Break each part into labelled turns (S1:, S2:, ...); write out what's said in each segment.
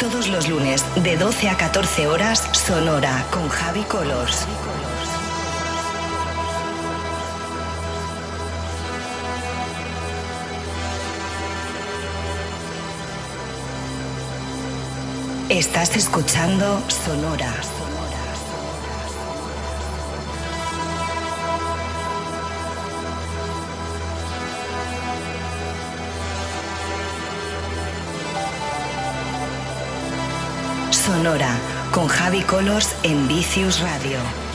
S1: Todos los lunes de 12 a 14 horas, Sonora con Javi Colors. Estás escuchando Sonora. Sonora con Javi Colors en Vicious Radio.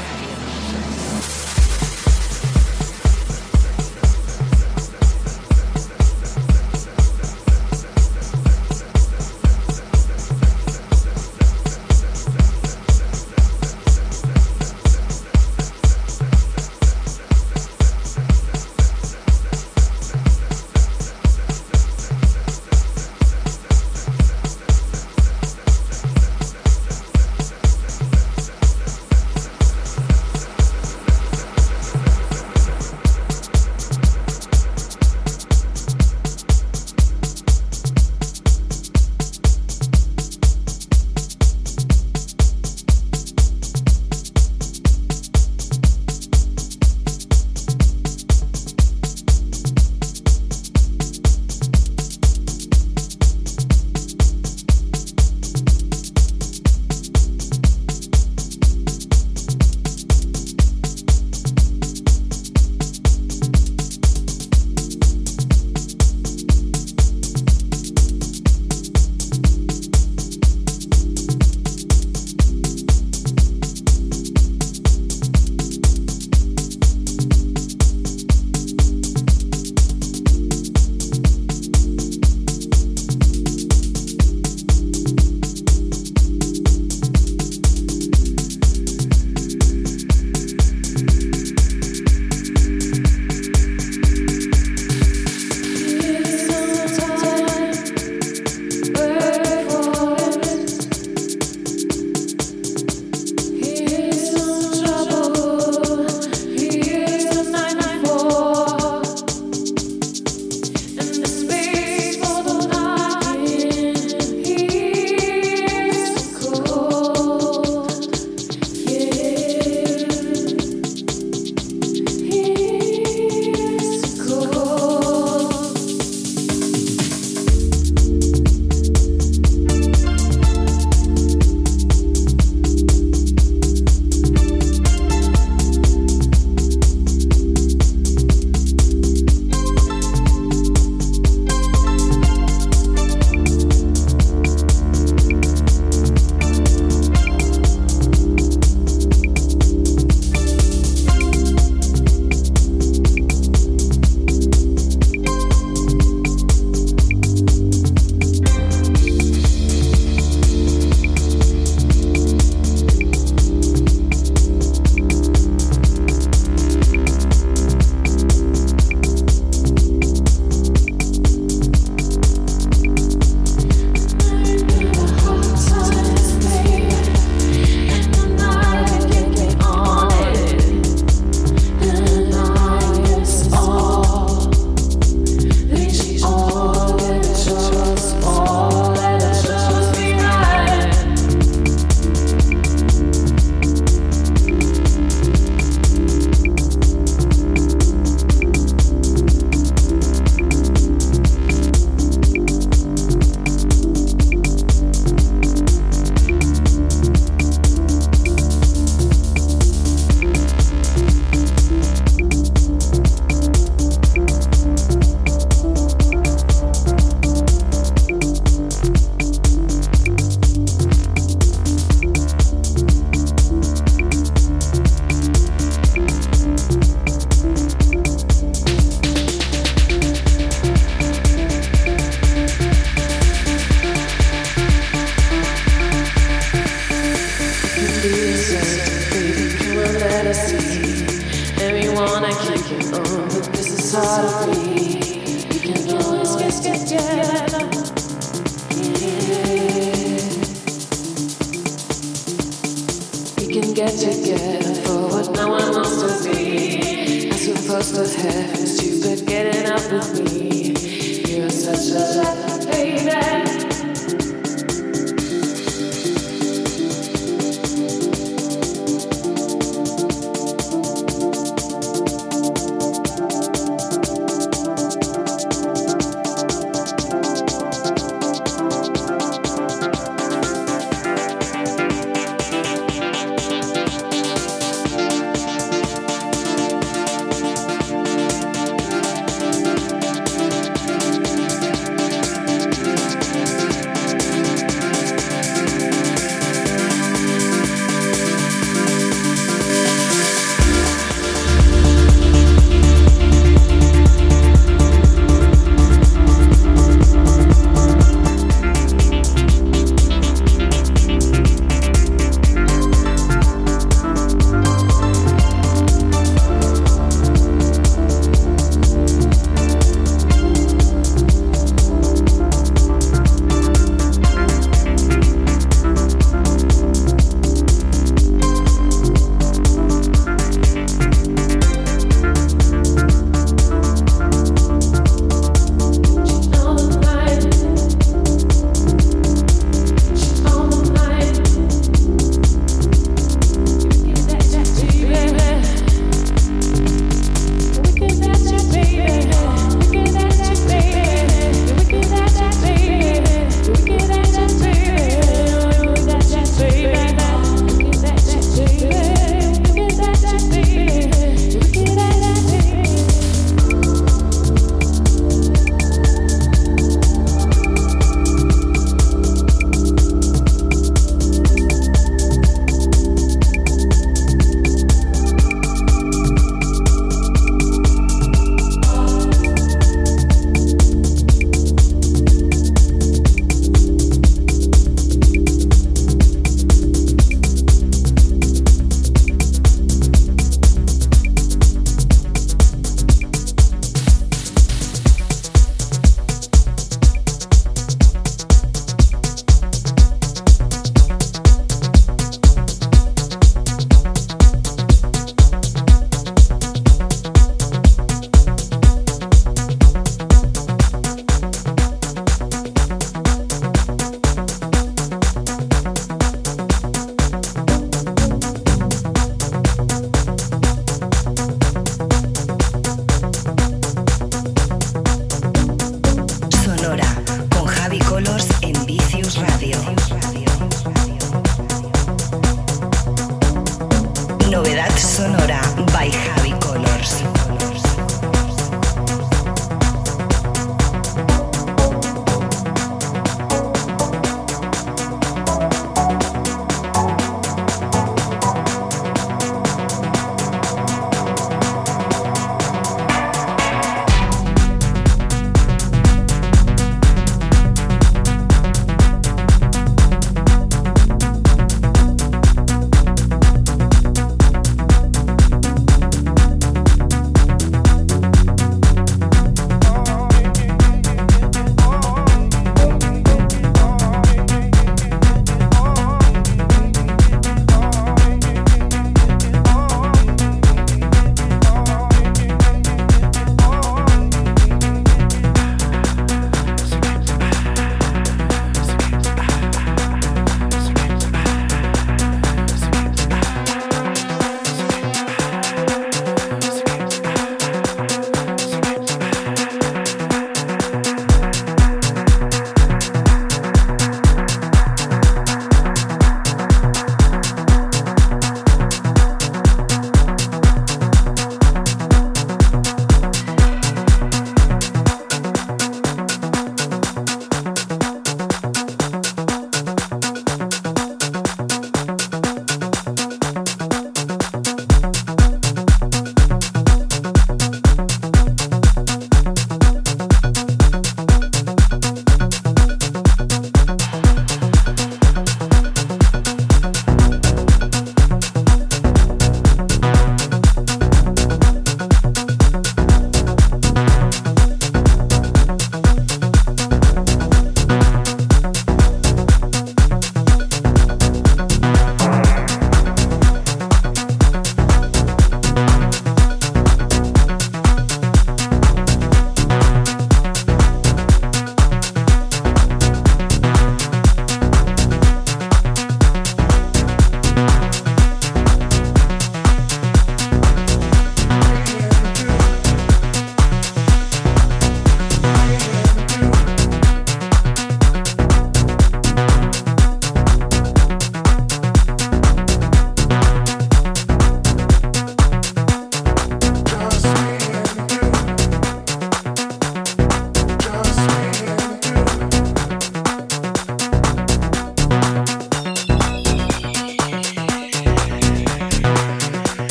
S2: supposed to have is you been getting up with me. You're such a lover, baby.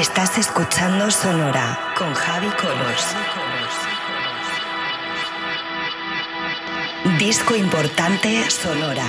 S1: Estás escuchando Sonora con Javi Colos. Disco importante Sonora.